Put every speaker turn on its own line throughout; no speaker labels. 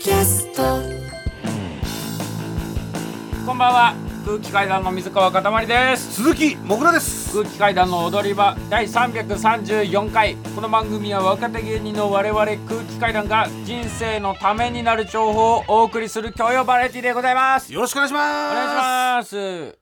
キャスト。
こんばんは。空気階段の水川かたまりです。
鈴木もぐらです。
空気階段の踊り場第334回。この番組は若手芸人の我々空気階段が人生のためになる情報をお送りする教養バラエティでございます。
よろしくお願いします。
お願いします。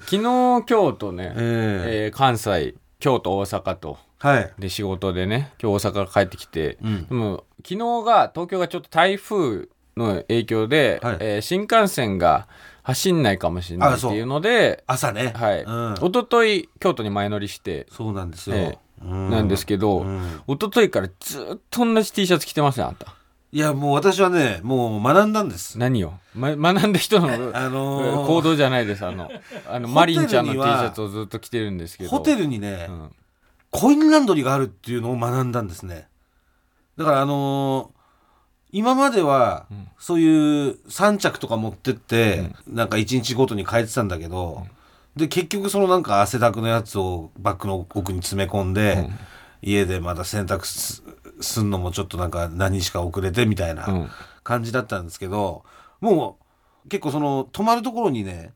昨日京都ね、
え
え。ー関西京都大阪と。
ー、はい。
で仕事でね今日大阪から帰ってきて、
うん。
でも昨日が東京がちょっと台風の影響で、
はい。
えー新幹線が走んないかもしれないっていうので
朝ね。
はい、
うん、
一昨日京都に前乗りして、
そうなんですよ、
え
うん。
なんですけど、
うん。
一昨日からずっと同じ T シャツ着てますねあんた。
いやもう私はねもう学んだんです。
何を、ま、学んだ人の、
あのー。
行動じゃないですあのあの
ホ
マリンちゃんの T シャツをずっと着てるんですけど。
ホテルにね、
うん
コインランドリーがあるっていうのを学んだんですね。だからあのー今までは、
ん。
そういう3着とか持ってって、なんか1日ごとに変えてたんだけど、で結局そのなんか汗だくのやつをバッグの奥に詰め込んで、家でまた洗濯すすんのもちょっとなんか何日か遅れてみたいな
うん。
感じだったんですけど、もう結構その泊まるところにね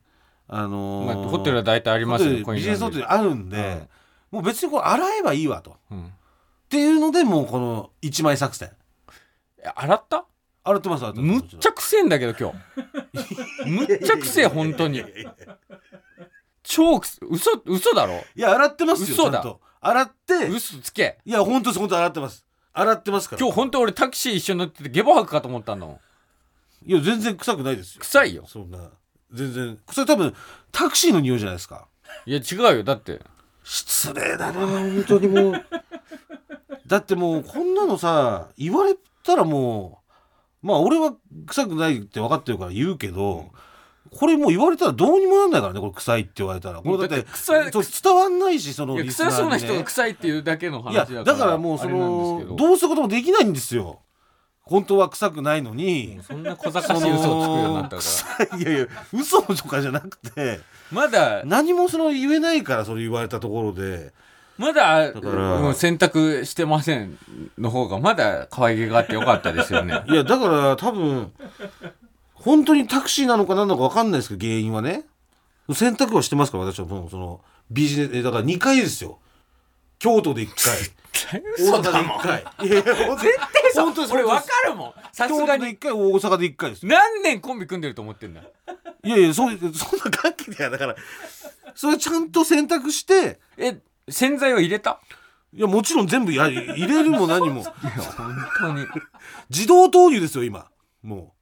あのー
まあ、ホテルは大体ありますよ
ビジネスホテルあるんで、もう別にこれ洗えばいいわと。
うん。
っていうのでもうこの一枚作戦。
え洗った？
洗ってます洗ってます。
むっちゃくせえんだけど今日。むっちゃくせえ本当に。超くせ嘘嘘だろ？
いや洗ってますよ
嘘だ。
洗って。
嘘つけ。
いや本当です本当洗ってます。洗ってますから。
今日本当俺タクシー一緒に乗っててゲボ吐くかと思ったの。
いや全然臭くないですよ。
臭いよ。
そんな。全然。それ多分タクシーの匂いじゃないですか。
いや違うよ。だって
失礼だな本当にもう。だってもうこんなのさ言われたらもうまあ俺は臭くないって分かってるから言うけど、これもう言われたらどうにもなんないからねこれ臭いって言われたら。これだって伝わんないしその
いや
リスナーにね。
臭そうな人が臭いっていうだけの話
いや
だから
だからもうそのどうすることもできないんですよ。本当は臭くないのに。
そんな小賢しい嘘をつくようになったから。
臭いいやいや嘘とかじゃなくて
まだ
何もその言えないからそれ言われたところで。
まだ
だから。
もう選択してませんの方がまだ可愛げがあってよかったですよね。
いやだから多分本当にタクシーなのか何なのか分かんないですけど原因はね。選択はしてますから私はもうそのビジネスえだから2回ですよ。京都で1回大阪で1回。いやいや本当
絶対そう
本当です。
俺分かるもん。さす
京都で
がに
1回大阪で1回です
何年コンビ組んでると思ってんだよ。
いやいやそうそんな関係ではだからそれちゃんと選択して。
え洗剤は入れた？
いやもちろん全部や入れるも何も。
本当に。
自動投入ですよ今。も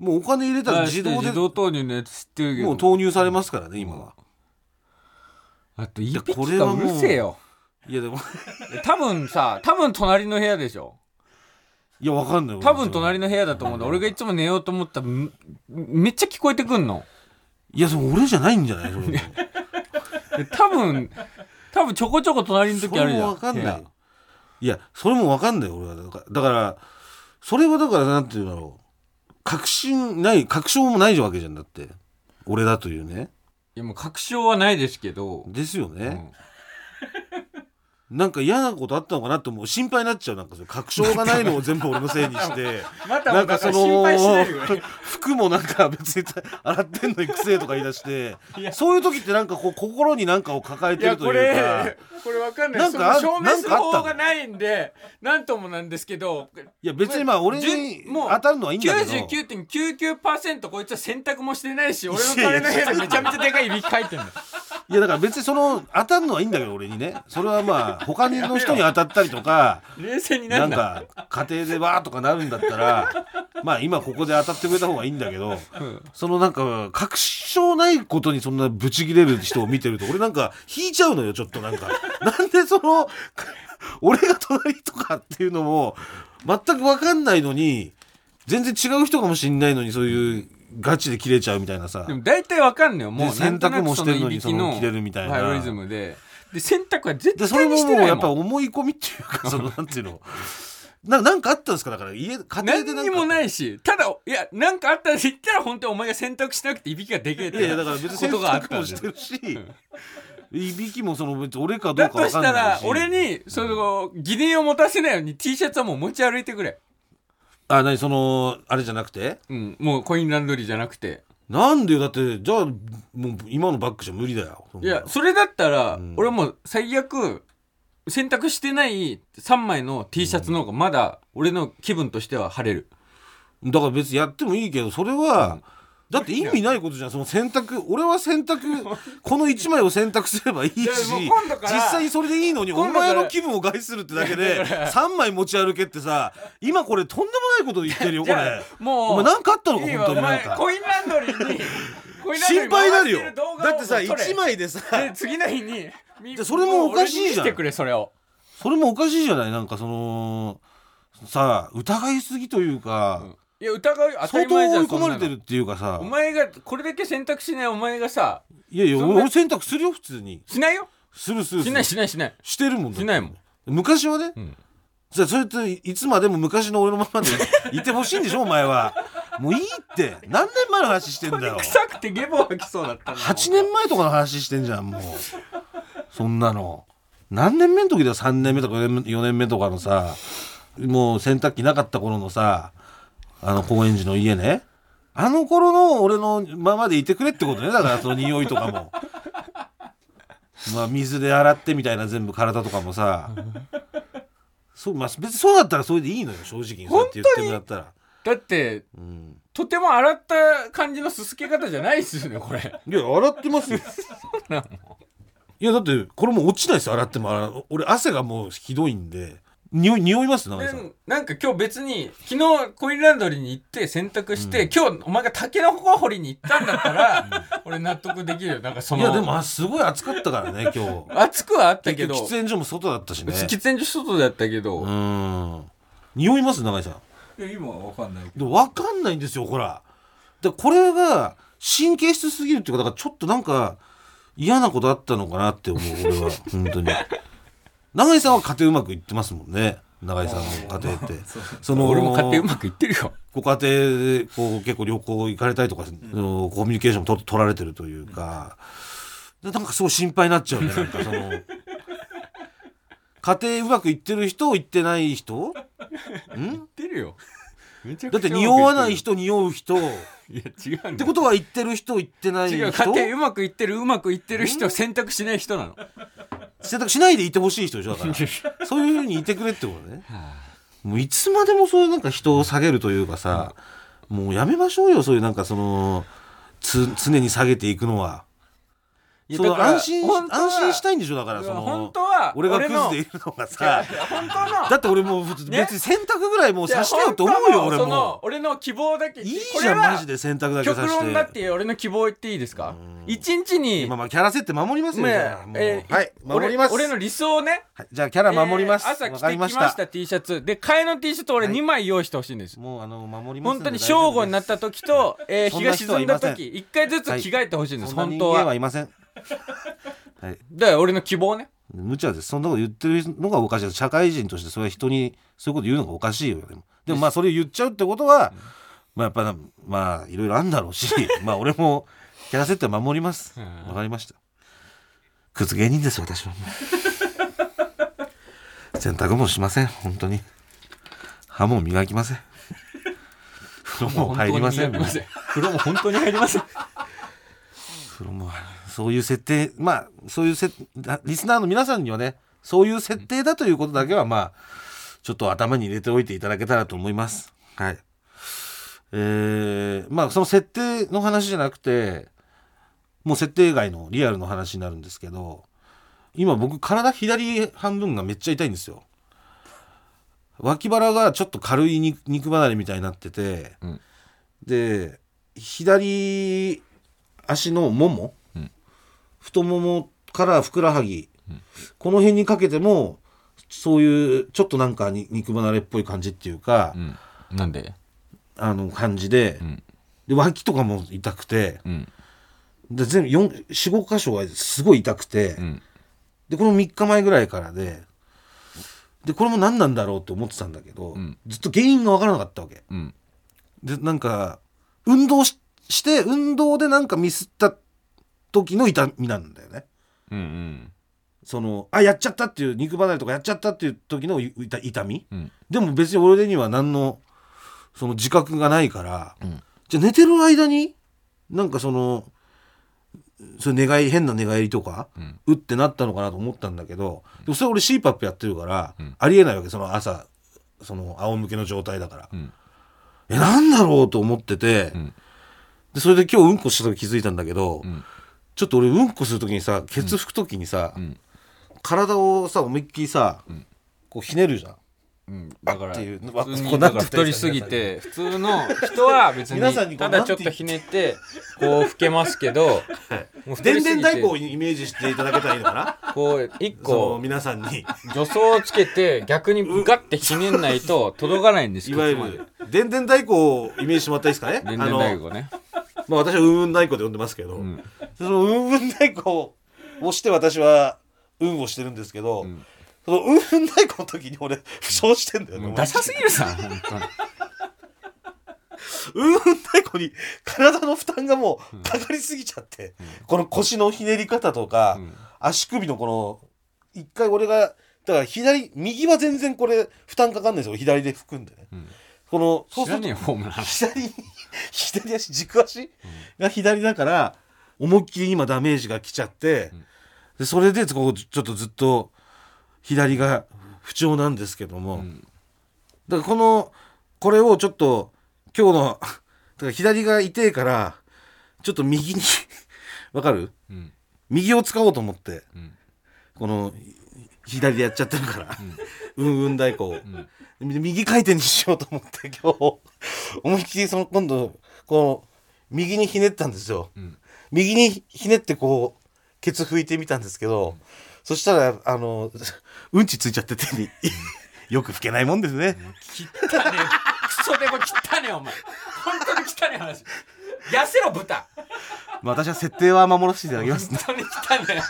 う。もうお金入れたら自動で。
自動投入のやつ知ってるけど。
もう投入されますからね今は。
あと一
こ
匹かう
れはもう
るせえよ
いやでも
多分さ多分隣の部屋でしょ。
いやわかんない
多分隣の部屋だと思うんだ。俺がいつも寝ようと思ったらめめっちゃ聞こえてくんの。
いやそれ俺じゃないんじゃない？そ
多分多分ちょこちょこ隣の
それ
時あるじゃん。
もわかんない。いやそれもわかんない俺は。だからだからそれはだからなんていうんだろう。確信ない確証もないわけじゃんだって。俺だというね。
いやもう確証はないですけど、
ですよね、
うん
なんか嫌なことあったのかなってもう。心配になっちゃうなんかその確証がないのを全部俺のせいにして。
また
なんかその 服もなんか別に洗ってんのにくせえとか言い出して。そういう時ってなんかこう心に何かを抱えてるというか。
れこれわかんない。
なんか
証明する方がないんでなんともなんですけど。
いや別にまあ俺に当たるのはいいんだけど。
99.99%こいつは洗濯もしてないし俺の隣の部屋でめちゃめちゃでかいいびきかいてんだ
いやだから別にその当たるのはいいんだけど俺にね。それはまあ他の人に当たったりとか
冷静にな
な。んか家庭でわーとかなるんだったらまあ今ここで当たってくれた方がいいんだけど
うん。
そのなんか確証ないことにそんなブチ切れる人を見てると俺なんか引いちゃうのよちょっとなんか。なんでその俺が隣とかっていうのも全く分かんないのに全然違う人かもしんないのにそういうガチで切れちゃうみたいなさ。
でも大体わかんのよ。もう
で洗濯もしてるのにその切れるみたいな。
バイオリズムで。で洗濯は絶
でそれも
対にしてない
もうやっぱ
もん
思い込みっていうか そのなんていうの。ななんかあったんですか？だから家家庭で
何にもないしただいやなんかあったら言ったら本当にお前が洗濯しなくていびきがでけえって
いやいやだから別に洗
ことがあった
濯も
んだよ。
してるしいびきもその別に俺かど
だ
うか分
とした
かんないし。
ら俺にその疑念を持たせないように T シャツはもう持ち歩いてくれ
あ何そのあれじゃなくて？
うん。もうコインランドリーじゃなくて。
なんでよだってじゃあもう今のバッグじゃ無理だよ
い
な
やそれだったら、
ん。
俺もう最悪洗濯してない3枚の T シャツの方がまだ俺の気分としては晴れる。
だから別にやってもいいけどそれは、だって意味ないことじゃんその洗濯俺は洗濯この1枚を洗濯すればいいし実際にそれでいいのにお前の気分を害するってだけで
だから
3枚持ち歩けってさ今これとんでもないこと言ってるよこれ。
もう
お前何かあったのか本当になんか。
コインランドリーに
心配になるよ。だってさ
撮れ。
1枚でさ
で次の日に
それもおかしいじゃん。
それを。
それもおかしいじゃない？なんかそのさあ疑いすぎというか、
いや疑うよ当た
相当
り前じゃん
追い込まれてるっていうかさ。
お前がこれだけ選択しないお前がさ
いやいや
そんな
俺俺選択するよ普通に。
しないよ？
するするする。
しないしないしない。
してるもんだって。
しないもん。
昔はね、
ん。
じゃあそれっていつまでも昔の俺のままで いてほしいんでしょお前は。もういいって。何年前の話してんだよ。
臭くてゲボ吐きそうだったんだもん
8年前とかの話してんじゃんもう。そんなの。何年目の時だよ3年目とか4年目とかのさ。もう洗濯機なかった頃のさあの高円寺の家ね。あの頃の俺のままでいてくれってことね。だからその匂いとかも。まあ水で洗ってみたいな全部体とかもさ。そうまあ別にそうだったらそれでいいのよ。正直にそうやって言ってもらったら。
だって
うん
とても洗った感じのすすけ方じゃないっすよねこれ。
いや洗ってますよ。いやだってこれもう落ちないですよ洗っても。俺汗がもうひどいんで匂い匂います長井さん
でなんか今日別に昨日コインランドリーに行って洗濯して、今日お前がタケノコ掘りに行ったんだったら 俺納得できるよ。なんかその
いやでもあすごい暑かったからね今日。
暑くはあったけど。
喫煙所も外だったしね。
喫煙所外だったけど、
うーん。匂います長井さん。
いや今は分かんないけ
でも分かんないんですよほら。でこれが神経質すぎるっていうかだからちょっとなんか嫌なことあったのかなって思う俺は。本当に永井さんは家庭うまくいってますもんね。永井さんの家庭って。その
俺も家庭うまくいってるよ。
ご家庭でこう結構旅行行かれたりとか、あのコミュニケーションと取られてるというか、でなんかすごい心配になっちゃうねなんかその。家庭うまくいってる人行ってない人？ん？
言ってるよ
だって匂わない
い
人匂う人。
いや違うんだ
てことは行ってる人行ってない人。
違う家庭うまくいってるうまくいってる人を選択しない人なの。
選択しないでいてほしい人でしょだから。そういうふうにいてくれってことね。もういつまでもそういうなんか人を下げるというかさ、もうやめましょうよそういうなんかそのつ常に下げていくのは。いその安心安心したいんでしょだからその
本当は
俺がク
の
ズでいるのがさ。
本当の。
だって俺もう別
ね。
に洗濯ぐらいもうさしてよって思うよ俺も。
俺の希望だけ
いいじゃんマジで洗濯だけ
極
さして。
論だって俺の希望言っていいですか？一日に
まあまあキャラ設定守りますよ
まあ
じゃあ。もう
えー
はい守ります。
俺俺の理想をね。
はいじゃあキャラ守ります。
えー朝着てきまし
たた。
T シャツ。で替えの T シャツ俺
はい。
2枚用意してほしいんです。
もうあの守ります
本当に正午になった時と、日が沈んだ時。一回ずつ着替えてほしいんです、本当は。
はいませんはい。
だから俺の希望ね。
無茶です。そんなこと言ってるのがおかしい。社会人としてそれは人にそういうこと言うのがおかしいよでもでもまあそれを言っちゃうってことは、まあやっぱなまあいろいろあるんだろうし まあ俺もキャラ設定守ります。
うん。
わかりました。クズ芸人です私は。洗濯もしません本当に。歯も磨きません。風 呂も入りません。
風呂も本当に入りません
そういう設定まあそういうせリスナーの皆さんにはねそういう設定だということだけはまあちょっと頭に入れておいていただけたらと思います。はい。えー、まあその設定の話じゃなくてもう設定外のリアルの話になるんですけど今僕体左半分がめっちゃ痛いんですよ。脇腹がちょっと軽い肉肉離れみたいになってて、
うん。
で左足のもも、
うん
太ももからふくらはぎ、この辺にかけてもそういうちょっとなんかに肉離れっぽい感じっていうか、
うん。なんで？
あの感じで,、
ん。
で脇とかも痛くて
うん。
で全部45箇所がすごい痛くて、
うん。
でこの3日前ぐらいからででこれも何なんだろうって思ってたんだけど、
ん。
ずっと原因が分からなかったわけ。
うん。
でなんか運動しして運動でなんかミスった時の痛みなんだよね。
うんうん。
そのあやっちゃったっていう肉離れとかやっちゃったっていう時の痛痛み？
うん。
でも別に俺には何のその自覚がないから、
うん。
じゃあ寝てる間になんかそのそれ願い変な寝返りとか、
うん。
うってなったのかなと思ったんだけどでもそれ俺 CPAP やってるから、
うん。
ありえないわけその朝その仰向けの状態だから、
うん。
えなんだろうと思ってて、
うん。
でそれで今日うんこした時気づいたんだけど、
うん
ちょっと俺うんこする時にさケツ拭く時にさ、
うん。
体をさ思いっきりさ、
ん。
こうひねるじゃん。
うん。だから
っていう
普通
こう
にだ
なんて
から太りすぎて普通の人は別
皆さんに
に
こう
ただちょっとひねってこう老けますけどもう太
電
りすぎ
電太鼓を
て
イメージしていただけたらいいのかな？
こう一個
皆さんに。
助走をつけて逆にガッてひねんないと届かないんです
いわゆる電電太鼓をイメージしてもらったらいいですかね？
電電太鼓ね
まあ私はうんうん太鼓で呼んでますけど、
うん。
そのうんうん太鼓をして私は運をしてるんですけど、
ん。
そのうんうん太鼓の時に俺負傷してんだよね、
ダサすぎるさ本当に。
うんうん太鼓に体の負担がもうかかりすぎちゃって、この腰のひねり方とか、
うん。
足首のこの一回俺がだから左右は全然これ負担かかんないですよ左で拭くんでね、
ん。
このそうする左に 左足軸足が左だから思いっきり今ダメージが来ちゃって、でそれでこうちょっとずっと左が不調なんですけども、
ん。
だからこのこれをちょっと今日の だから左が痛いからちょっと右に わかる？
うん。
右を使おうと思って
うん。
この左でやっちゃってるから、うん、うん太鼓を、右回転にしようと思って今日思いっきりその今度こう右にひねったんですよ、
ん。
右にひねってこうケツ拭いてみたんですけど、そしたらあのうんちついちゃって手によく拭けないもんですね。
汚ねえ。クソでも汚ねえお前。本当に汚ねえ話。痩せろ豚。
まあ私は設定は守らせていただきますね。
本当に汚ね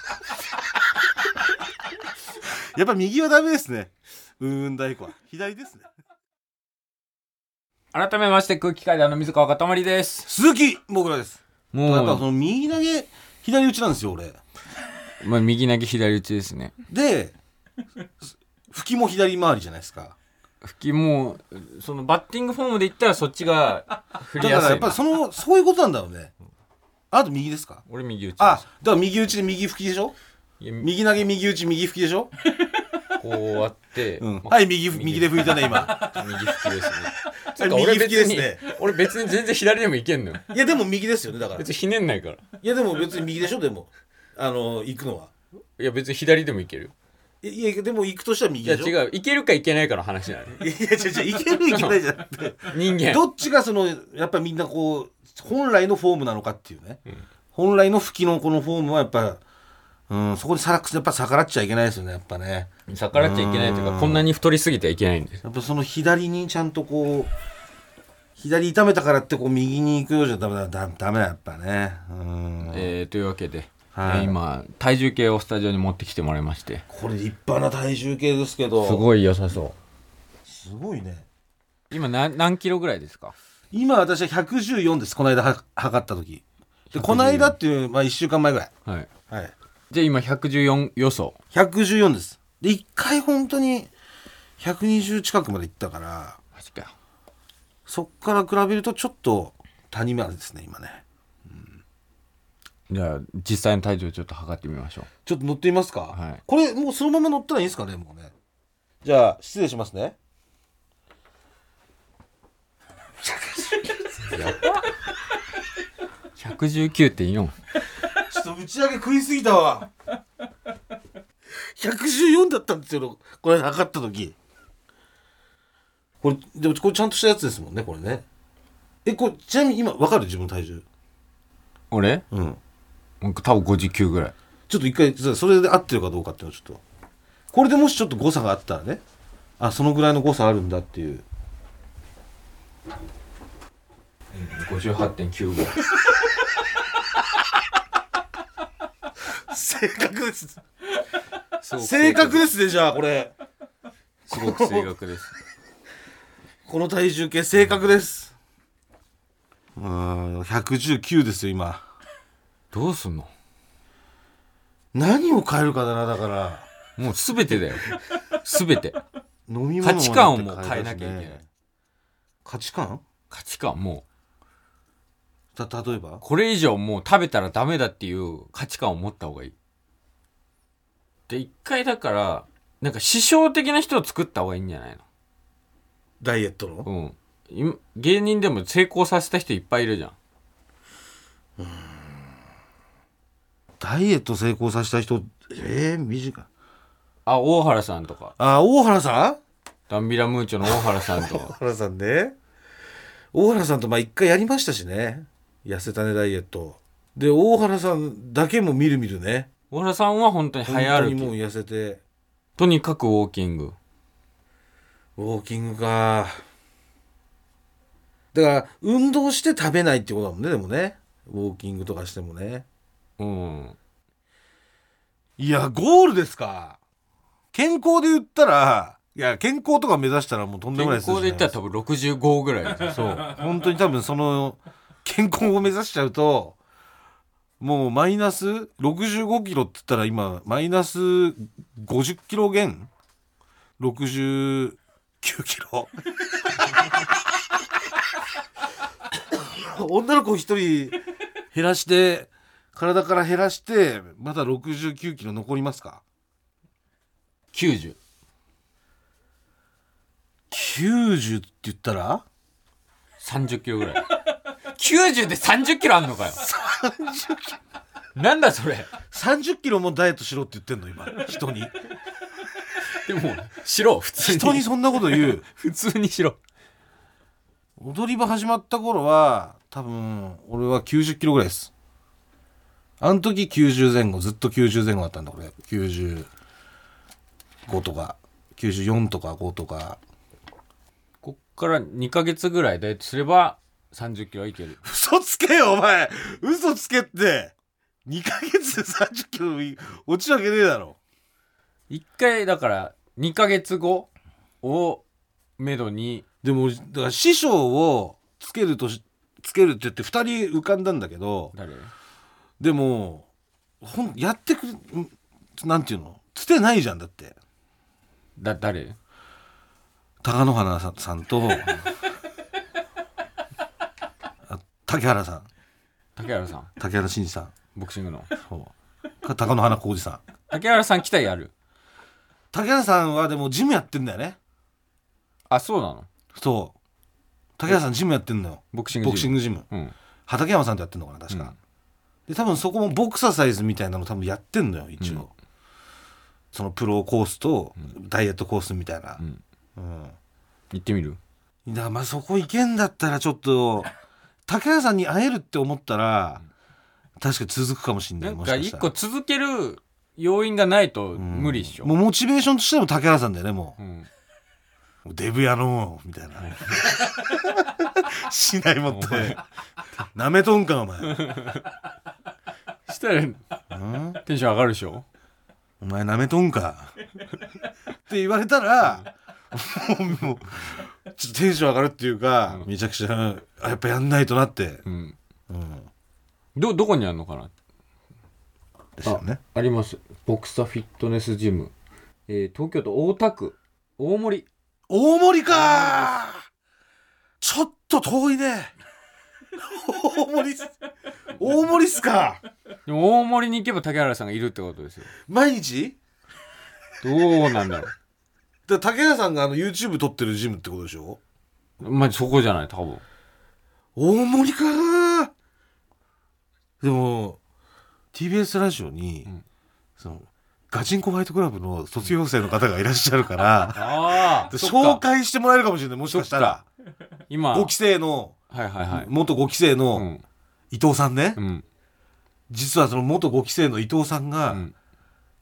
やっぱ右はダメですねうんうん太鼓は。左ですね。
え 改めまして空気階段の水川かたまりです。
鈴木もぐらです。やっぱ
も
その右投げ左打ちなんですよ俺。
う、まあ、右投げ左打ちですね。
で拭きも左回りじゃないですか。
吹きもうそのバッティングフォームで言ったらそっちが振
だからやっぱ
り
そのそういうことなんだろうね。あと右ですか。
俺右打ち
あだから右打ちで右拭きでしょ？
いや
右投げ右打ち右拭きでしょ、
こうやって、
うん、
まあ
はい右右。で拭いたね今。
右吹きですね。つ
はい
うか俺
右吹きです
別に、
ね
俺別に全然左でもいけんのよ。
いやでも右ですよねだから。い
別にひねんないから。
やでも別に右でしょでも。あの行くのは。い
や別に左でもいけるよ。
いいやでも行くとしたら右
いや
でしょ。
違う。いけるかいけないかの話なのよ。
いやいや違う違う行ける行けないじゃなくて
人間。
どっちがそのやっぱみんなこう本来のフォームなのかっていうね、本来の吹きのこのフォームはやっぱ、うん、そこでさらやっぱ逆らっちゃいけないですよねやっぱね。
逆らっちゃいけないという
うん。
かこんなに太りすぎてはいけないんです
やっぱその左にちゃんとこう左痛めたからってこう右に行くようじゃダメだだダメだやっぱね。うん、
えーというわけで、
はい。
えー今体重計をスタジオに持ってきてもらいまして。
これ立派な体重計ですけど。
すごい良さそう。
すごいね。
今何何キロぐらいですか？
今私は114ですこの間は測った時。で
114
この間っていう、まあ、1週間前ぐらい。
はい。
はい
じゃあ今114予想。
114です。で1回本当に120近くまで行ったから。
マジかよ。
そっから比べるとちょっと谷間ですね今ね。
じゃあ実際の体重ちょっと測ってみましょう。
ちょっと乗ってみますか、
はい。
これもうそのまま乗ったらいいですかねもうね。じゃあ失礼しますね。
119.4
ちょっと打ち上げ食いすぎたわ。114だったんですよ。これ測った時。これでもこれちゃんとしたやつですもんねこれね。えこれちなみに今分かる自分の体重？
俺？
うん。
僕多分59ぐらい。
ちょっと一回そそれで合ってるかどうかっていうのをちょっと。これでもしちょっと誤差があったらね。あそのぐらいの誤差あるんだっていう。
58.9ぐらい
正確です。
すごく
正確ですねじゃあこれ。
すごく正確です。
この体重計正確です。うん119ですよ今。
どうすんの？
何を変えるかだなだから。
もう全てだよ。全て。
飲み物も
価値観をもう変えなきゃいけない。
価値観？
価値観？も
た例えば？
うこれ以上もう食べたらダメだっていう価値観を持った方がいい。で一回だからなんか師匠的な人を作った方がいいんじゃないの？
ダイエットの？
うん。今芸人でも成功させた人いっぱいいるじゃん。
ダイエット成功させた人えー、短い。
あ大原さんとか。
あ大原さん？
ダンビラムーチョの大原さんと
大原さんね。大原さんとまあ一回やりましたしね痩せたねダイエット。で大原さんだけもみるみるね。
大原さんは本当に
本
早歩き
当にもう痩せて。
とにかくウォーキング。
ウォーキングか。だから運動して食べないってことだもんねでもね。ウォーキングとかしてもね。
うん。
いやゴールですか。健康で言ったらいや健康とか目指したらもうとんでもない
健康で言ったら多分65ぐらいです
そう。本当に多分その健康を目指しちゃうともうマイナス65キロって言ったら今マイナス50キロ減。69キロ。女の子一人減らして体から減らしてまだ69キロ残りますか
？90
90って言ったら
？30キロぐらい90で30キロあんのかよ。なんだそれ。
30キロもダイエットしろって言ってんの今。人に。
でもしろ普通に。
人にそんなこと言う。
普通にしろ。
踊り場始まった頃は多分俺は90キロぐらいです。あの時90前後ずっと90前後だったんだこれ。95とか94とか5とか。
こっから2ヶ月ぐらいダイエットすれば30キロはいける。
嘘つけよお前。嘘つけって。2ヶ月で30キロ落ちるわけねえだろ。
1回だから2ヶ月後をめどに。
でもだから師匠をつけるとしつけるって言って2人浮かんだんだけど
誰？
でもほんやってくれんなんていうの？つてないじゃんだって。
だ誰？
貴乃花さんとあ竹原さん。
竹原さん。
竹原慎二さん。
ボクシングの。
そう。か貴乃花浩二さん。
竹原さん来たらやる。
竹原さんはでもジムやってんだよね。
あそうなの？
そう。竹原さんジムやってんのよ。
ボクシング
ボクシン
グ
グジム。
うん。
畠山さんとやってんのかな確か、
うん。
で多分そこもボクササイズみたいなの多分やってんのよ一応、
うん。
そのプロコースとダイエットコースみたいな。
うん。
うん。
行ってみる？
だからまあそこ行けんだったらちょっと竹原さんに会えるって思ったら確かに続くかもしんな
ないん
もし
か一個続ける要因がないと
うん。
無理っしょ、
もうモチベーションとしても竹原さんだよねも
う。ん。
うデブ野郎みたいな。しないもってなめとんかお前、
したら
うん？
テンション上がるでしょ？
お前なめとんか。って言われたらもうちょっとテンション上がるっていうか、めちゃくちゃあやっぱやんないとなって、
うん。
うん、
どどこにあるのかな？
ですよね。
あります。ボクサフィットネスジム、えー東京都大田区。大森。
大森かちょっと遠いね。大森っす。大森っすか。
でも大森に行けば竹原さんがいるってことですよ。
毎日？
どうなんだろ
だ竹原さんがあの YouTube 撮ってるジムってことでしょ？
うまあそこじゃない多分。
大森かでも TBS ラジオに、
ん。
そのガチンコファイトクラブの卒業生の方がいらっしゃるから
ああ
紹介してもらえるかもしれない。もしかしたら
今
5期生の、
はいはいはい。
元5期生
う
の
ん。
伊藤さんね、
うん。
実はその元5期生の伊藤さんが、
うん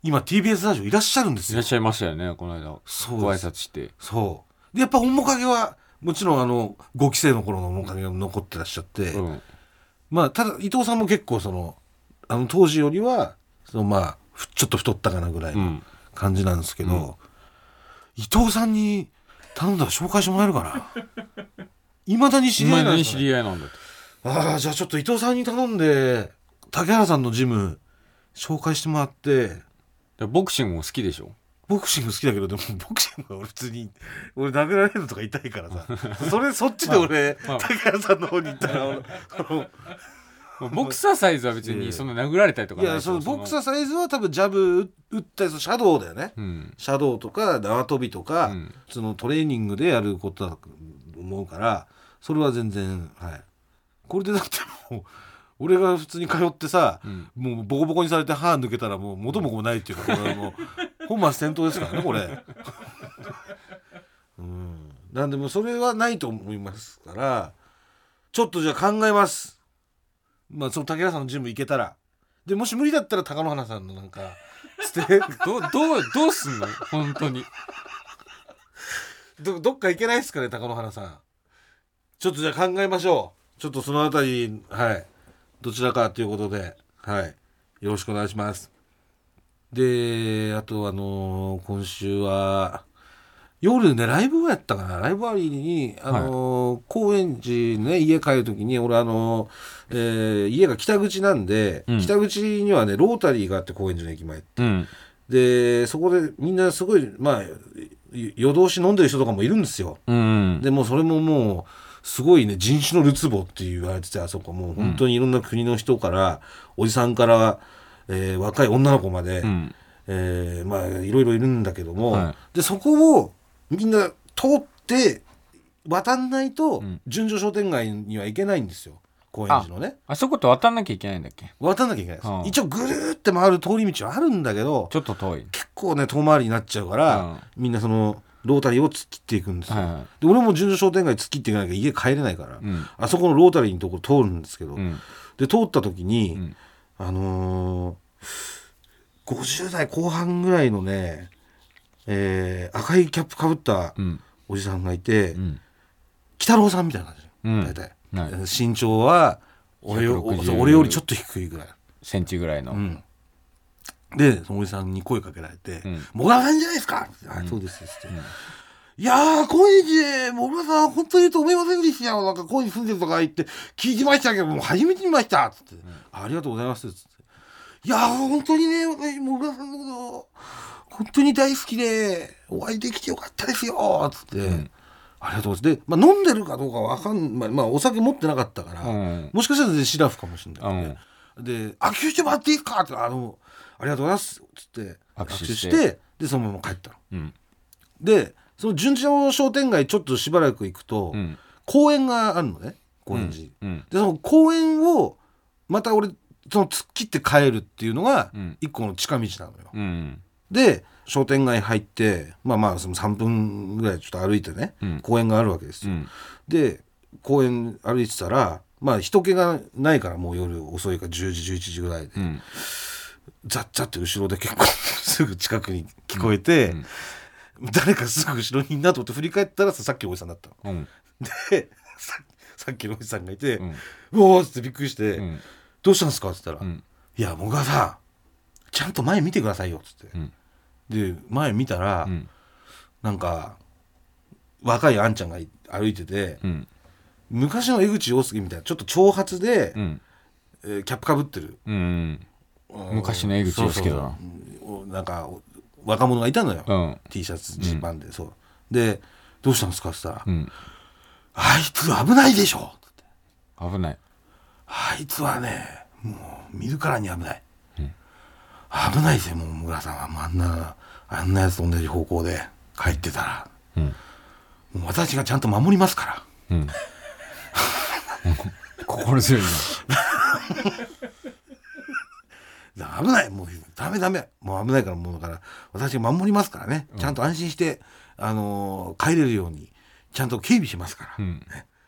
今 TBS ラジオいらっしゃるんですよ。
いらっしゃいましたよねこの間。ご挨
そうです。
拶して。
そう。でやっぱ面影はもちろんあの5期生の頃の面影が残ってらっしゃって、
うん。
まあただ伊藤さんも結構そのあの当時よりはそのまあふちょっと太ったかなぐらいうの
ん。
感じなんですけど、伊藤さんに頼んだら紹介してもらえるかな？いまだに知り合いなんですか、ね、
知り合いなんだ
ああじゃあちょっと伊藤さんに頼んで竹原さんのジム紹介してもらって
でボクシングも好きでしょ？
ボクシング好きだけどでも ボクシングは俺普通に俺殴られるのとか痛いからさ。それそっちで俺、
まあ。
竹原さんの方に行ったら俺
ボクサーサイズは別にその殴られたりとか
いやその。ボクサーサイズは多分ジャブ打ったりそのシャドウだよね、
うん。
シャドウとか縄跳びとか、
うん。
そのトレーニングでやることだと思うからそれは全然はい。これでだってもう俺が普通に通ってさ、
うん。
もうボコボコにされて歯抜けたらもう元も子もないっていうかこれはもう 本末転倒ですからねこれ。うん。なんでもうそれはないと思いますからちょっとじゃあ考えます。まあその竹原さんのジム行けたら。でもし無理だったら貴乃花さんのなんか捨て
ど どうどうすんの？本当に。
どどっか行けないですかね貴乃花さん。ちょっとじゃあ考えましょう。ちょっとそのあたりはいどちらかということではい。よろしくお願いします。であとあのー今週は夜ねライブをやったかな。ライブ終わりにあのー高円寺ね家帰る時に俺あのーえー家が北口なんで、
うん。
北口にはねロータリーがあって高円寺の駅前って。
うん。
でそこでみんなすごいまあい夜通し飲んでる人とかもいるんですよ。
うん。
でもうそれももうすごいね人種のるつぼって言われててあそこもう本当にいろんな国の人から、おじさんから、えー若い女の子まで、
うん。
えーまあいろいろいるんだけども、
は
でそこをみんな通って渡んないと
うん。
純情商店街には行けないんですよ。高円寺のね。
あそこって渡んなきゃいけないんだっけ？
渡んなきゃいけないです、
はあ
一応ぐるーって回る通り道はあるんだけど
ちょっと遠い。
結構ね遠回りになっちゃうから、みんなそのロータリーを突っ切っていくんですよ、
はいはい。
で俺も純情商店街突っ切っていかなきゃ家帰れないから、
うん。
あそこのロータリーのところ通るんですけど、
うん。
で通った時に、
うん。
あのー、50代後半ぐらいのね、えー赤いキャップかぶった
うん。
おじさんがいて、
うん。
鬼太郎さんみたいな感じ、
うん。
大体、
はい。
身長は俺よ
160
そう俺よりちょっと低いぐらい、
センチぐらいの。
うんでそのおじさんに声かけられて
うん「
もがさんじゃないですか!」あそうです」って、いやー、高円寺で、もぐらさん、本当にいると思いませんでしたよ。なんか、高円寺住んでるとか言って、聞いてましたけど、もう初めて見ました。つって、ありがとうございます。つって。いやー、本当にね、私、もぐらさんのこと、本当に大好きで、お会いできてよかったですよ。つって、
ん
ありがとうございます。で、まあ、飲んでるかどうかわかんない。まあ、お酒持ってなかったから、
うん
もしかしたらシラフかもしれない、ねで、握手してもらっていいか？って、あの、ありがとうございます。つって、
握手して。
で、そのまま帰ったの。
うん。
でその純情商店街ちょっとしばらく行くと、
うん。
公園があるのね高円寺、
うん。
でその公園をまた俺その突っ切って帰るっていうのが
うん。
一個の近道なのよ、
うん
で商店街入ってまあまあその3分ぐらいちょっと歩いてね、
うん。
公園があるわけですよ、
うん。
で公園歩いてたらまあ人気がないからもう夜遅いから10時11時ぐらいで、
うん
ザッザッって後ろで結構 すぐ近くに聞こえて、
うん。
誰かすぐ後ろにいんなと思って振り返ったらささっきのおじさんだったの。
うん。
でささっきのおじさんがいて「
う
おー!」っつってびっくりして「
うん。
どうしたんですか?」っつったら「
うん。
いや僕はさちゃんと前見てくださいよ」っつって、
うん。
で前見たら、
うん。
なんか若いあんちゃんがい歩いてて、
うん。
昔の江口洋介みたいなちょっと長髪で、
うん。
えーキャップかぶってる。
うん
うん
昔の江口洋介だな
なんかお若者がいたのよ、
うん。
T シャツジーパンで、そう。で「どうしたんですか?」っつったら「
うん。
あいつ危ないでしょ」って
危ない。
あいつはねもう見るからに危ない、危ないですよもう村さんは。もうあんなあんなやつと同じ方向で帰ってたら。
うん。
もう私がちゃんと守りますから
うん心強いな
危ない。もうダメダメ。もう危ないからもうだから私が守りますからね。ちゃんと安心して、あのー帰れるようにちゃんと警備しますから、っ
うん。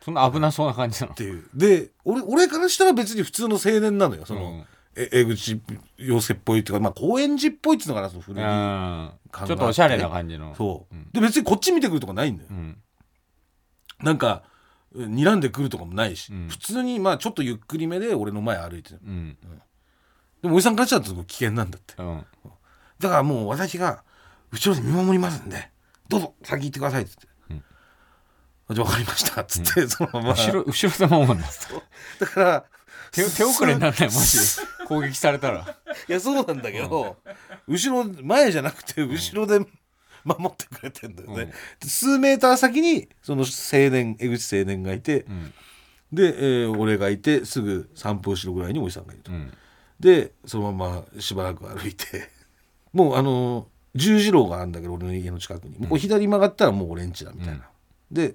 そんな危なそうな感じなの。
ていう。で俺俺からしたら別に普通の青年なのよ。その、
うん。
え江口洋介っぽいっていうかまあ高円寺っぽいっていうのかなその古い、
うん。
考え
ちょっとおしゃれな感じの。
そう、
ん。
で別にこっち見てくるとかないんだよ、
うん。
なんか睨んでくるとかもないし、
うん。
普通にまあちょっとゆっくりめで俺の前歩いてる。
うん
でもおじさんからしたら危険なんだって。
うん。
だからもう私が後ろで見守りますんでどうぞ先行ってくださいって、
うん。
あじゃあ分かりましたっつって、そのまま。
後ろ後ろで守るんだ
だから
手手遅れにならないもし攻撃されたら。
いやそうなんだけど、後ろ前じゃなくて後ろで守ってくれてんだよね、数メーター先にその青年江口青年がいて、
うん。
で、えー俺がいてすぐ3分後ろぐらいにおじさんがいると、
うん
でそのまましばらく歩いて もうあの十字路があるんだけど俺の家の近くに、もう左曲がったらもう俺んちだみたいな、で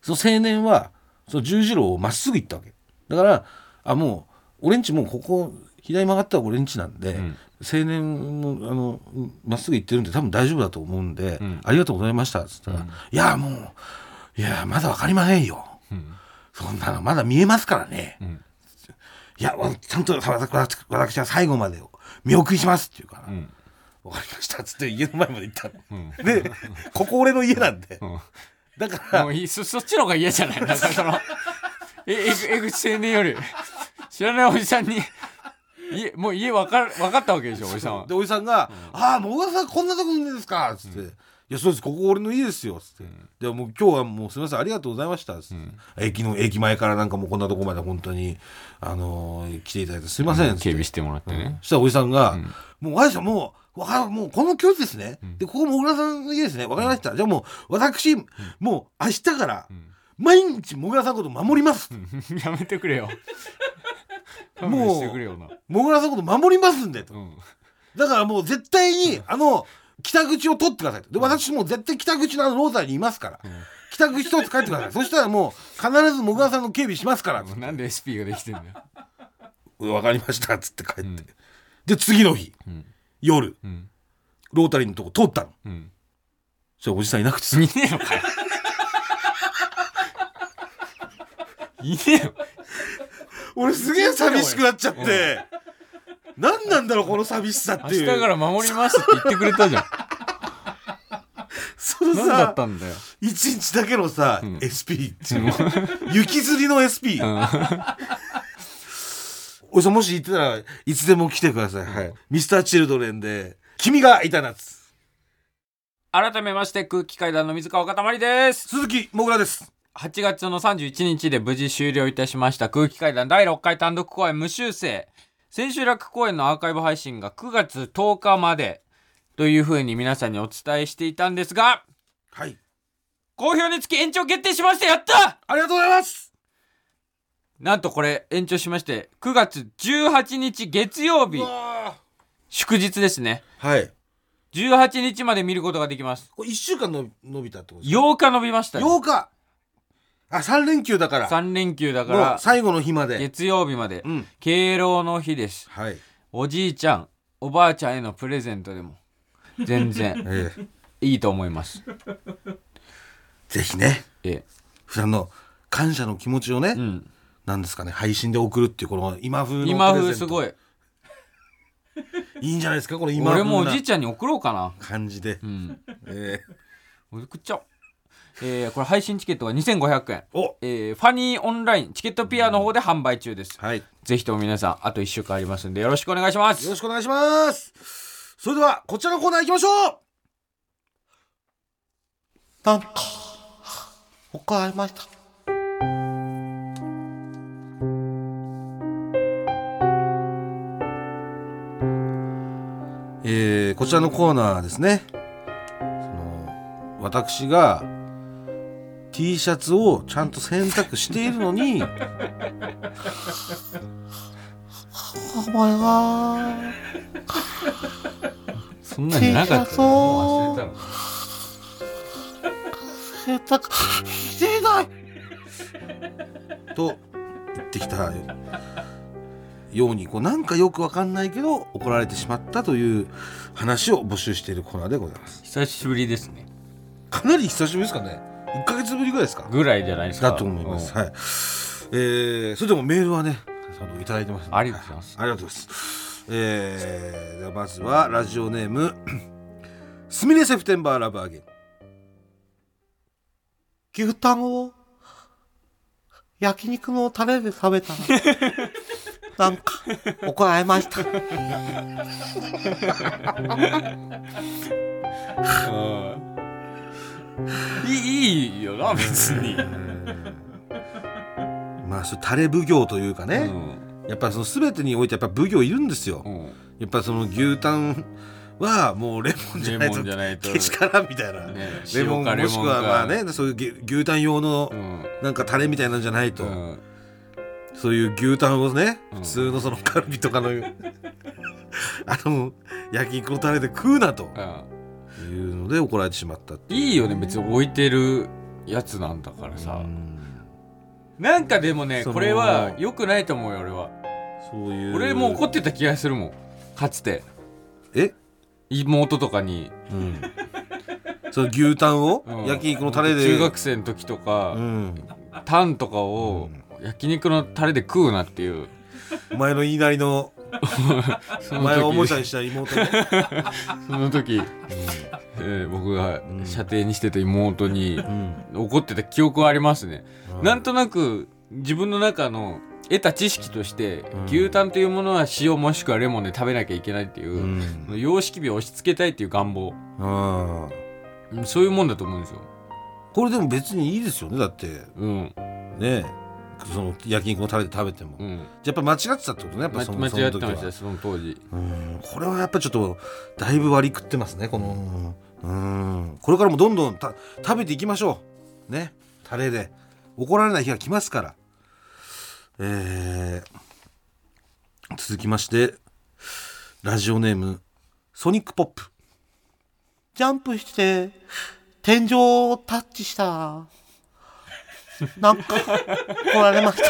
その青年はその十字路をまっすぐ行ったわけ。だからあもう俺んちもうここ左曲がったら俺んちなんで、
ん。
青年もあのまっすぐ行ってるんで多分大丈夫だと思うんで、
ん。
ありがとうございましたっつったら、いやもういやまだ分かりませんよ。
うん。
そんなのまだ見えますからね、
ん
いやわちゃんと私は最後まで見送りしますって言うから、
うん。
わかりました。っつって家の前まで行ったの、
うん。
でここ俺の家なんで、
うん。
だから
もういいそそっちの方が嫌じゃない？なんかそのええ江口青年より知らないおじさんに家もう家分かる分かったわけでしょおじさんは。
でおじさんが「ああもう小川さんこんなとこにいるんですか」っつって「いやそうです。ここ俺の家ですよ」っつって「でもう今日はもうすみません。ありがとうございました」駅の駅前からなんかもうこんなとこまで本当にあのー来ていただいてすいません」
警備してもらってね。
そしたらおじさんが「もうあれさんもうわかもうこの距離ですね、でここも小倉さんの家ですね。わかりました、じゃあもう私、もう明日から毎日もぐらさんのこと守ります、
やめてくれよ。
もうもぐらさんのこと守りますんでと、
うん。
だからもう絶対に、あの北口を取ってくださいと。で私もう絶対北口のあのロータリーにいますから、北口取って帰ってください。そしたらもう必ずもぐらさんの警備しますから。
もうなんで SP ができてんだよ。
わかりましたっつって帰って、
ん。
で次の日、
ん。
夜
うん。
ロータリーのとこ通ったの。
うん。
そしたらおじさんいなくてさ。
いねえのかよ。いねえよ
俺すげえ寂しくなっちゃって、何なんだろうこの寂しさっていう。
明日から守りますって言ってくれたじゃん。
その
何だっ
さ
たんだよ。
一日だけのさ、
ん。
SP っていう雪吊りの SP、おじさんもし行ってたらいつでも来てください、はい、ミスターチルドレンで「君がいた夏。
改めまして空気階段の水川かたまりです。
鈴木もぐらです。
8月の31日で無事終了いたしました。空気階段第6回単独公演無修正千秋楽公演のアーカイブ配信が9月10日までというふうに皆さんにお伝えしていたんですが
はい。
好評につき延長決定しましたやった！
ありがとうございます。
なんとこれ延長しまして9月18日月曜日
うわ
祝日ですね。
ーはい。
18日まで見ることができます。
これ1週間の伸びたってことですか
？8日伸びましたね。
8日あ3連休だから。
3連休だか
もう
ら
最後の日まで。
月曜日まで。
うん。
敬老の日です。
はい。
おじいちゃんおばあちゃんへのプレゼントでも。全然。
ええ。
いいと思います。
ぜひね。
え
普段の感謝の気持ちをね、
えうん。
なんですかね配信で送るっていうこの今風の
今
プレゼント。
風すごい。
いいんじゃないですかこの今
俺もおじいちゃんに送ろうかな。
感じで、
うん。
え。
送っちゃおうえー、これ配信チケットが2500円。
ーお。
えー、ファニーオンラインチケットピアの方で販売中です。
はい。よ
ぜひとも皆さんあと1週間ありますんでよろしくお願いします。
ろしくお願いします。それではこちらのコーナー行きましょう。なんか怒られました？えーこちらのコーナーはですね。その私が T シャツをちゃんと洗濯しているのに。お前が
そんなんじゃなかった。よもう忘れた。の
洗濯していないと言ってきたようにこうなんかよくわかんないけど怒られてしまったという話を募集しているコーナーでございます。
久しぶりですね。
かなり久しぶりですかね1ヶ月ぶりぐらいですか？
ぐらいじゃないですか。
だと思います、
うん
はい。えー、それでもメールはねいただいてます
ありがとうございます。
ありがとうございます。えー、ではまずはラジオネームスミレセプテンバーラブアゲン。牛タンを焼肉のタレで食べたら なんか怒られました。
い いいいよな別に、
まあそれタレ奉行というかね、やっぱりその全てにおいてやっぱ奉行いるんですよ、
うん。
やっぱりその牛タンはもうレモンじゃないとけしからんみたいな、
ね
レモンもしくはまあねそういう牛牛タン用の
うん。
なんかタレみたいなんじゃないと、
うん。
そういう牛タンをね、
うん。
普通のそのカルビとかの あの焼肉のタレで食うなと。
うん
いうので怒られてしまったっていう。
いいよね。別に置いてるやつなんだからさ。
うん。
なんかでもねこれは良くないと思うよ俺は。
そういう。
俺も怒ってた気がするもん。かつて。
え、
妹とかに。
うん、その牛タンを？
うん。
焼肉のタレで、
中学生の時とか
うん、
タンとかを焼肉のタレで食うなっていう。
お前の言いなりの 前をおもちゃ
時
にした妹ね、
その時、えー僕が
ん。
射程にしてた妹に
うん。
怒ってた記憶はありますね、
うん。
なんとなく自分の中の得た知識として、
うん。
牛タンというものは塩もしくはレモンで食べなきゃいけないっていうう、
ん。
様式美を押し付けたいっていう願望。うんそういうもんだと思うんですよ。
これでも別にいいですよねだって。
うん。
ねその焼肉のタレで食べても、
うん。
やっぱ間違ってたってことねやっぱ
ま
その
間違ってま
その時は。
したよその当時。
うん。これはやっぱちょっとだいぶ割り食ってますねこのうん。これからもどんどんた食べていきましょう。ね。タレで。怒られない日が来ますから。えー続きましてラジオネームソニックポップ。ジャンプして天井をタッチしたなんか怒られました。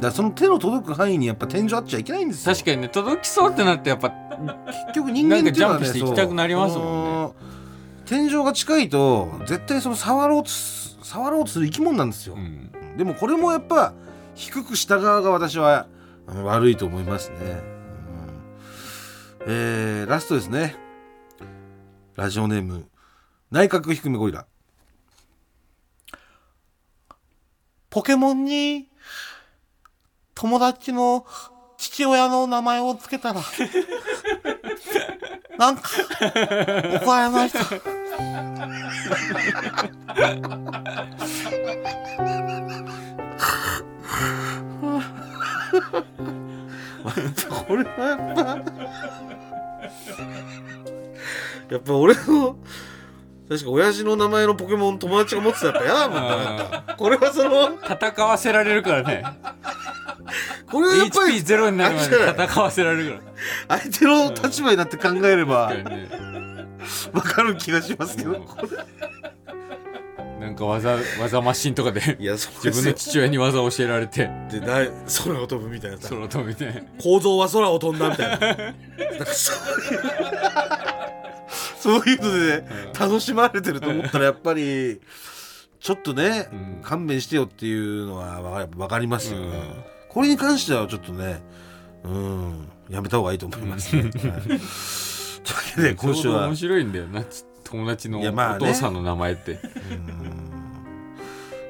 だからその手の届く範囲にやっぱ天井あっちゃいけないんですよ。
確かにね届きそうってなってやっぱ
結局人間っていうのはね
なんかジャンプしていきたくなりますもんね。
天井が近いと絶対その触ろうとす触ろうとする生き物なんですよ、
うん。
でもこれもやっぱ低くした側が私はうん悪いと思いますね、うんえーラストですね。ラジオネーム内閣低めゴリラ。ポケモンに友達の父親の名前をつけたら なんか怒られました。これはやっぱやっぱ俺の確か親父の名前のポケモン友達が持ってたらやっぱ嫌だもんなな。んかこれはその
戦わせられるからね。
これはやっぱり
HP ゼロになるまで戦わせられるか
相手の立場になって考えれば
ら、ね、
わかる気がしますけど。
うん。なんか技技マシンとかで
いやそう
自分の父親に技を教えられて。
でな空を飛ぶみたいな。さ
空を飛びて
構造は空を飛んだみたいな。なんかそういうそういうので楽しまれてると思ったらやっぱりちょっとね、
うん。
勘弁してよっていうのはわかりますよ、
うん。
これに関してはちょっとねうんやめた方がいいと思いますね、はい、というわけで今週は
面白いんだよな。ち友達のお父さんの名前って、
うん。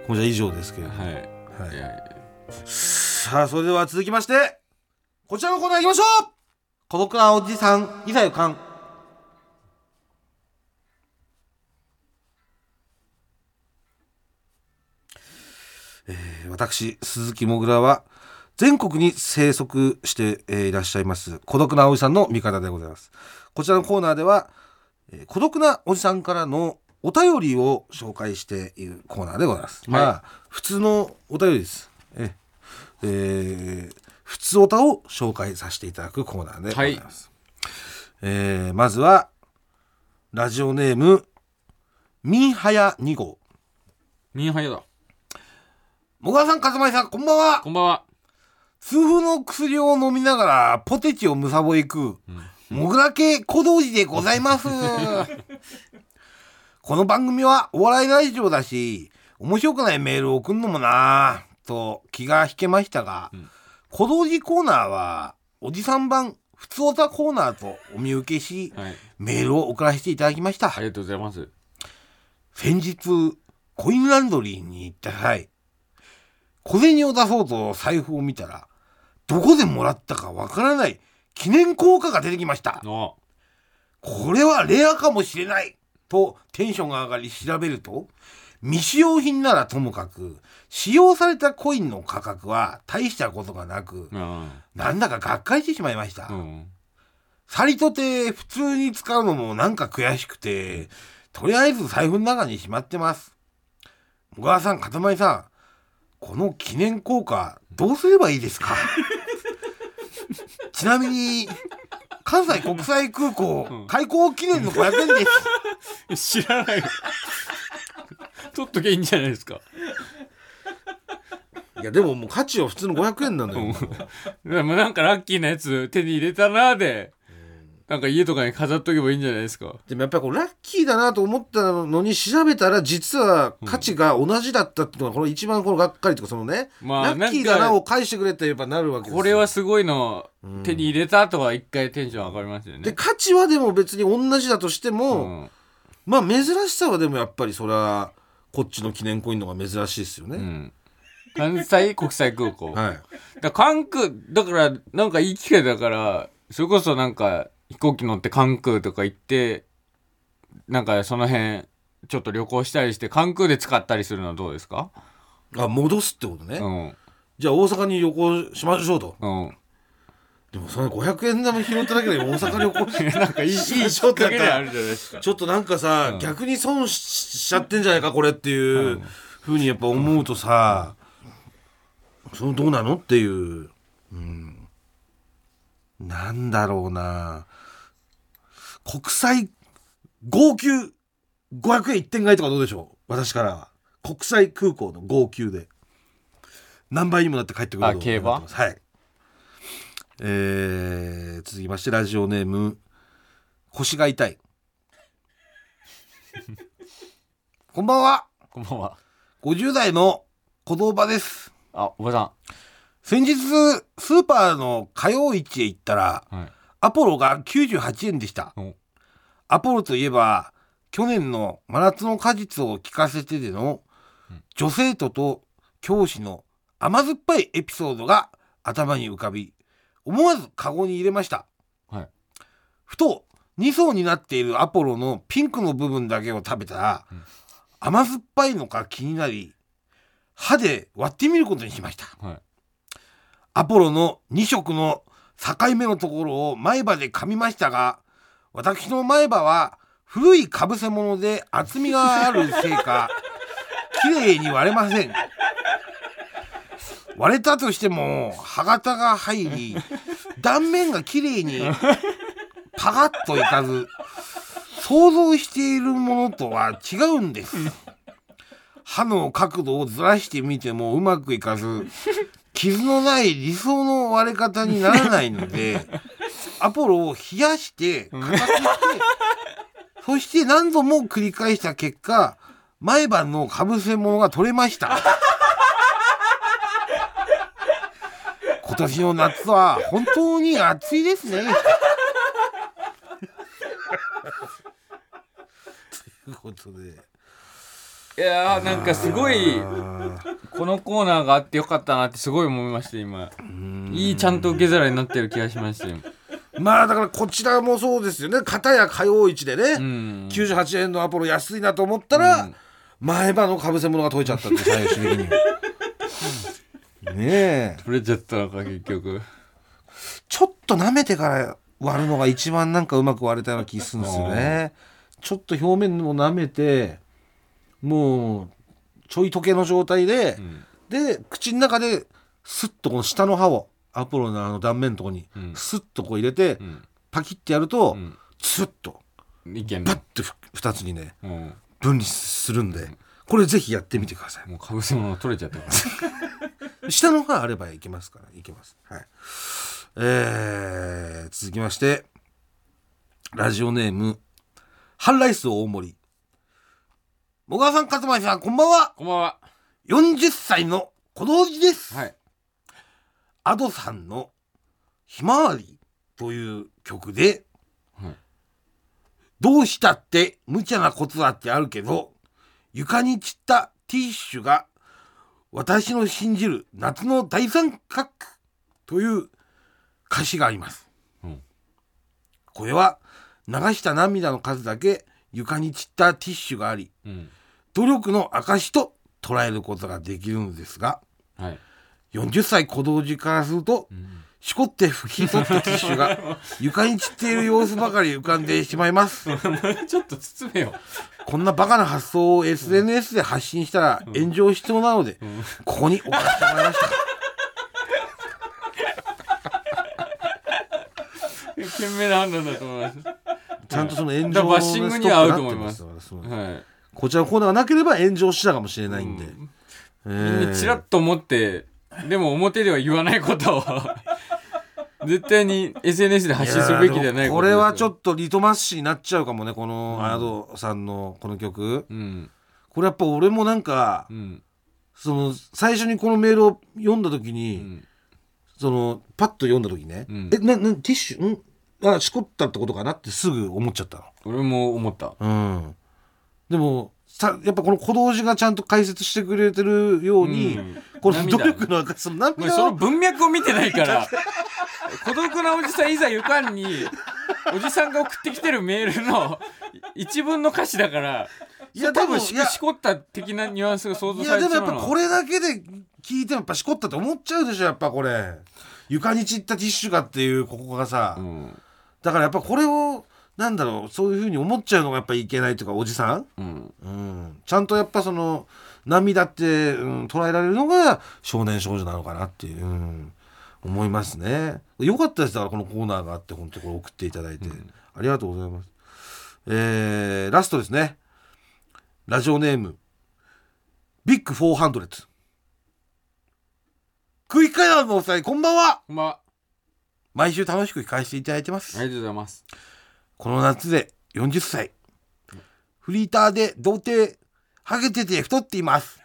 今週は以上ですけれども、
はい、
はい。さあそれでは続きましてこちらのコーナー行きましょう。孤独なおじさんいざよかん私鈴木もぐらは全国に生息して、えーいらっしゃいます孤独なおじさんの味方でございます。こちらのコーナーでは、えー孤独なおじさんからのお便りを紹介しているコーナーでございます、まあ普通のお便りです。ええー普通おたを紹介させていただくコーナーでございます、えーまずはラジオネームミンハヤ2号。
ミンハヤだ
もがさん、かずまいさん、こんばんは。
こんばんは
痛風の薬を飲みながらポテチをむさぼり食う、もぐら系小道寺でございます。この番組はお笑いラジオだし、面白くないメールを送るのもなぁ、と気が引けましたが、
ん
小道寺コーナーは、おじさん版普通おたコーナーとお見受けし、
はい
メールを送らせていただきました。
ありがとうございます
先日コインランドリーに行った際小銭を出そうと財布を見たらどこでもらったかわからない記念硬貨が出てきました。
の
これはレアかもしれない。とテンションが上がり調べると未使用品ならともかく使用されたコインの価格は大したことがなく
うん。
なんだかがっかりしてしまいました、
うん。
さりとて普通に使うのもなんか悔しくてとりあえず財布の中にしまってます。小川さんかたまりさんこの記念硬貨どうすればいいですか？ちなみに関西国際空港
うん
開港記念の500円です。
知らない。取っときゃいいんじゃないですか。
いやでももう価値は普通の500円なんだよ、
でもなんかラッキーなやつ手に入れたなーでなんか家とかに飾っとけばいいんじゃないですか。
でもやっぱりこうラッキーだなと思ったのに調べたら実は価値が同じだったっていうのがこれ一番このがっかりとかそのね、
まあ
ラッキーだなを返してくれってやっぱなるわけですよ。
これはすごいの
うん
手に入れたとは一回テンション上がりますよね。
で価値はでも別に同じだとして
う
も、
ん。
まあ珍しさはでもやっぱりそれはこっちの記念コインの方が珍しいですよね、
うん。関西国際空港。
はい。
だから関空だからなんかいい機会だからそれこそなんか飛行機乗って関空とか行ってなんかその辺ちょっと旅行したりして関空で使ったりするのはどうですか？
あ戻すってことね、
うん。
じゃあ大阪に旅行しましょうと。
うん。
でもその500円玉拾っただけで大阪旅行し
なんかいいいいき
ちょっと
っかけであるじゃないですか。
ちょっとなんかさ、
うん。
逆に損ししちゃってんじゃないかこれっていうふうにやっぱ思うとさ、そのどうなのっていう、うん、なんだろうな国際号泣500円一点買いとかどうでしょう？私からは。国際空港の号泣で。何倍にもなって帰ってくると
あ競馬？
思ってます。はい。えー、続きましてラジオネーム腰が痛い。こんばんは。
こんばんは。
50代の子供場です。
あおばさ
先日スーパーの火曜市へ行ったら
んはい
アポロが98円でした。
お。
アポロといえば去年の真夏の果実を聞かせてでの
うん。
女生徒と教師の甘酸っぱいエピソードが頭に浮かび思わずカゴに入れました。
はい。
ふと2層になっているアポロのピンクの部分だけを食べたら、
うん。
甘酸っぱいのか気になり歯で割ってみることにしました。
はい。
アポロの2色の境目のところを前歯で噛みましたが私の前歯は古いかぶせ物で厚みがあるせいか綺麗に割れません。割れたとしても歯型が入り断面が綺麗にパカッといかず想像しているものとは違うんです。歯の角度をずらしてみてもうまくいかず傷のない理想の割れ方にならないので アポロを冷やして硬くしてそして何度も繰り返した結果前歯のかぶせ物が取れました。今年の夏は本当に暑いですね。ということで
いやーなんかすごいこのコーナーがあってよかったなってすごい思いました今。いいちゃんと受け皿になってる気がしましたよ。
まあだからこちらもそうですよね。片や火曜市でね、
うん。
98円のアポロ安いなと思ったら、
うん。
前歯のかぶせ物が取れちゃったって最終的に。ねえ。
取れちゃったのか結局。
ちょっと舐めてから割るのが一番なんかうまく割れたような気するんですよね。ちょっと表面も舐めてもうちょい溶けの状態で、
ん。
で口の中でスッとこの下の歯をアポロのあの断面のとこに
うん。
スッとこう入れて、
うん。
パキッてやると、
うん。
スッとバッてふ2つにね
うん。
分離するんでこれぜひやってみてください。
もうかぶせ物取れちゃったから
下の歯あればいけますからいけます。はい。えー、続きましてラジオネームハンライス大盛り小川さん勝間さんこんばんは。
こんばんは。
40歳の小道寺です、
はい。
アドさんの「ひまわり」という曲で、
はい。
どうしたって無茶なことだってあるけど床に散ったティッシュが私の信じる夏の大三角という歌詞があります、
うん。
これは流した涙の数だけ床に散ったティッシュがあり
うん
努力の証と捉えることができるのですが
はい、
40歳小道寺からすると
うん。
しこって拭き取ったティッシュが 床に散っている様子ばかり浮かんでしまいます。
ちょっと包めよ。
こんなバカな発想を SNS で発信したら炎上しそうなので、ここに置かせてもらいました。
賢明な判断だと思います。
ちゃんとその炎
だ
上の
バッシングには合うと思います。
ストップになってます。から
はい
こちらのコーナーがなければ炎上したかもしれないんで、
うん。
え
み
ー。
んなチラッと思ってでも表では言わないことを。絶対に SNS で発信するべきではない
これはちょ
っ
っとリトマス紙になっちゃうかもねこの
うん。
アドさんのこの曲、
とうん。
これやっぱ俺もなんか
うん。
その最初にこのメールを読んだ時
う
に、
ん。
そのパッと読んだ時ね、
うん。
えななティッシュん？あしこったってことかなってすぐ思っちゃった
俺も思った。
のうんでもさやっぱこの小道寺がちゃんと解説してくれてるように、
うん。
この努
涙
力の証その
お前その文脈を見てないから。孤独なおじさんいざ行かんにおじさんが送ってきてるメールの一文の歌詞だから
いや
多分
でもいや
ししこった的なニュアンスが想像
い
されてしまうの。
やでもやっぱこれだけで聞いてもやっぱしこったって思っちゃうでしょやっぱこれ。床に散ったティッシュがっていうここがさ、
うん。
だからやっぱこれをなんだろうそういうふうに思っちゃうのがやっぱいけないというかおじさん、
うん。
うん、ちゃんとやっぱその涙って、うん、捉えられるのが少年少女なのかなっていう、うん、思いますね。よかったです。だからこのコーナーがあって本当これ送っていただいて、
うん。
ありがとうございます。えー、ラストですね。ラジオネームビッグ400空気階段のお二人こんばんは。
まあ
毎週楽しく聞かせていただいてます。
ありがとうございます
この夏で40歳。フリーターで童貞、ハゲてて太っています。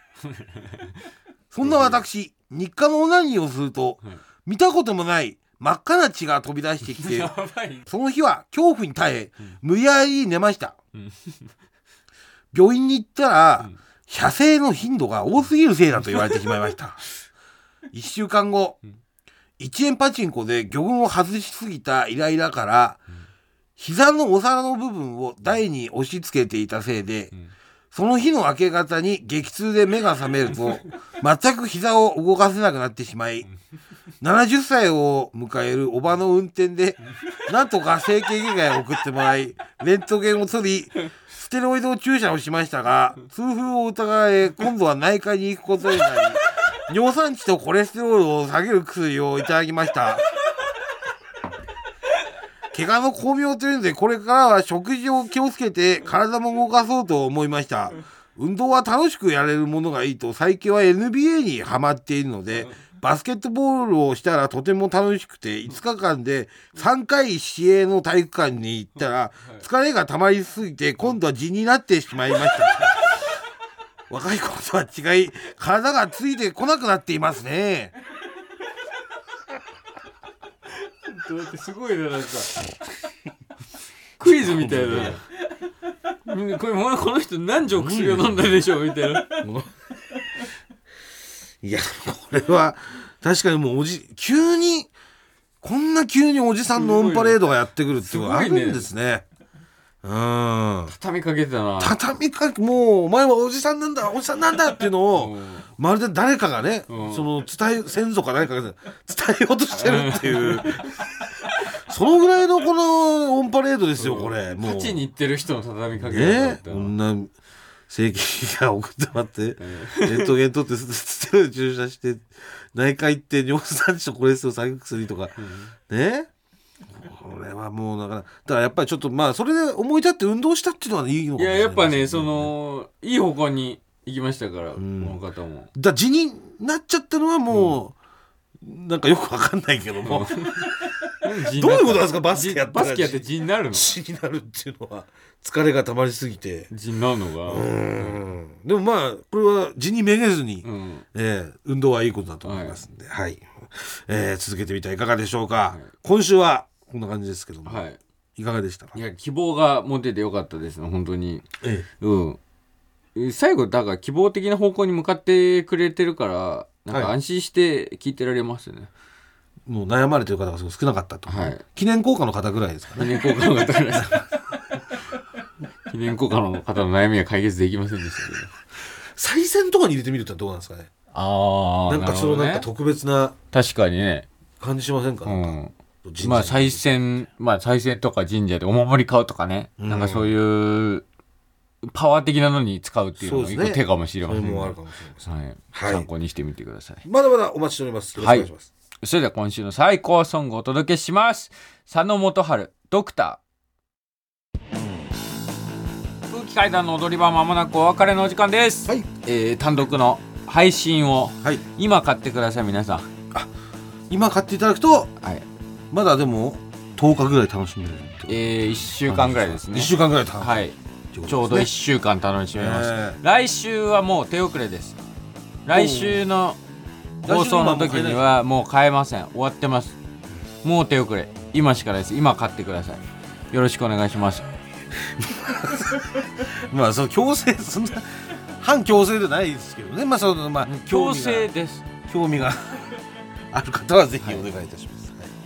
そんな私、日課のオナニーをすると、
はい
見たこともない真っ赤な血が飛び出してきて その日は恐怖に耐え、無理やり寝ました。
うん
病院に行ったら、
うん
射精の頻度が多すぎるせいだと言われてしまいました。一週間後、
うん
1円パチンコで魚群を外しすぎたイライラから、膝のお皿の部分を台に押し付けていたせいで、
ん
その日の明け方に激痛で目が覚めると、全く膝を動かせなくなってしまい、70歳を迎えるおばの運転で、なんとか整形外科へ送ってもらい、レントゲンを取り、ステロイド注射をしましたが、痛風を疑われ、今度は内科に行くことになり、尿酸値とコレステロールを下げる薬をいただきました。怪我の巧妙というので、これからは食事を気をつけて体も動かそうと思いました。運動は楽しくやれるものがいいと、最近は NBA にハマっているので、バスケットボールをしたらとても楽しくて、5日間で3回市営の体育館に行ったら、疲れが溜まりすぎて、今度は痔になってしまいました。若い頃とは違い、体がついてこなくなっていますね。
ってすごいねなんか。クイズみたいな。これこの人何錠薬を飲んだでしょうみたいな。い
や、これは、確かにもうおじ、急に、こんな急におじさんのオンパレードがやってくるっていうのがあるんですね。うん。
畳みかけてたな。
畳みかけ、もう、お前はおじさんなんだ、おじさんなんだっていうのを、
うん。
まるで誰かがね、
うん。
その伝え、先祖か誰かが伝えようとしてるっていう、そのぐらいのこのオンパレードですよ、これ。もう。
立ちに行ってる人の畳みかけ
ねこんな正規が送ってもらって、レントゲン取ってスステロイド注射して内科行って尿酸値とコレステロール下げる薬とか、ねこれはもうだからだからやっぱりちょっとまあそれで思い立って運動したっていうのはいいのかもしれない
いややっぱねそのいい方向に行きましたから、
ん。
この方も。
だ地になっちゃったのはもう、なんかよくわかんないけども、どういうことなんですか？バスケやったら。
バスケやって地になるの？
血になるっていうのは疲れが溜まりすぎて。
地になるのが
うん。でもまあこれは地にめげずに、
うん。
えー運動はいいことだと思いますんで、はい、えー続けてみてはいかがでしょうか、今週はこんな感じですけども、
はい。
い、かがでしたか？
いや希望が持ててよかったです。ね本当に。
え
うん。最後だから希望的な方向に向かってくれてるからなんか
はい。
安心して聞いてられますね、
えもう悩まれてる方がすごい少なかったと、
はい。
記念硬貨の方ぐらいですかね。
記念交換が取れない記キリンコカの方の悩みは解決できませんでしたけど。
再選とかに入れてみるってどうなんですかね？
あ
なんかそのなんか特別な
確かにね。
感じしませんか、
う
なん
まあ再選まあ再選とか神社でお守り買うとかね、
うん。
なんかそういうパワー的なのに使うっていうのも一個手かもしれ
そ
ませんね。
れもあるかもしれません、
はい。
はい。
参考にしてみてください。
まだまだお待ちしております。よろしくお願いします、
それでは今週の最高ソングをお届けします。佐野元春ドクター。空気階段の踊り場まもなくお別れのお時間です、
はい。
えー単独の配信を
はい。
今買ってください皆さん。
今買っていただくと
はい
まだでも10日ぐらい楽しめる
えー、1週間ぐらいですね。
1週間ぐらい楽しめる。
はい。
ってこと
ちょうど1
です
週間楽しめます、
え
来週はもう手遅れです。来週の放送の時にはもう買えません。終わってます。もう手遅れ。今しかないです。今買ってください。よろしくお願いします。
まあその強制そんな反強制でないですけどね。まあそのまあ
強制です、
興味がある方はぜひお願いいたします、はい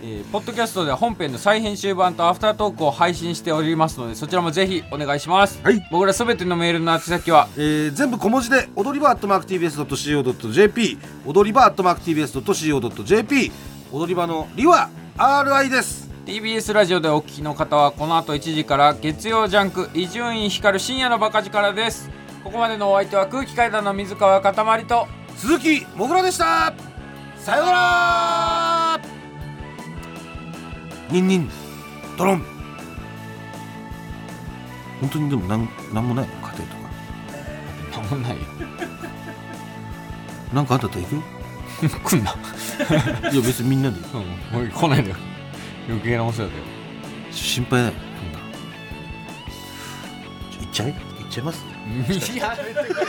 えーポッドキャストでは本編の再編集版とアフタートークを配信しておりますのでそちらもぜひお願いします、
はい。
僕らすべてのメールの宛先は？
えー全部小文字で踊り場 atmarktvs.co.jp 踊り場 atmarktvs.co.jp 踊り場のりは RI です。
TBS ラジオでお聞きの方はこの後1時から月曜ジャンク伊集院光る深夜のバカ力です。ここまでのお相手は空気階段の水川かたまりと
鈴木もぐらでした。さようならニンニン。ドロン。本当にでもなんなんもないの家庭とか。
たまんないよ。
なんかあったら行く？よ
来んな、
いや別にみんなで。
うん、もう来ないでよ。余計なお世話だよ。
心配だよ。そんな行っちゃい行っちゃいます？
いやめてくれ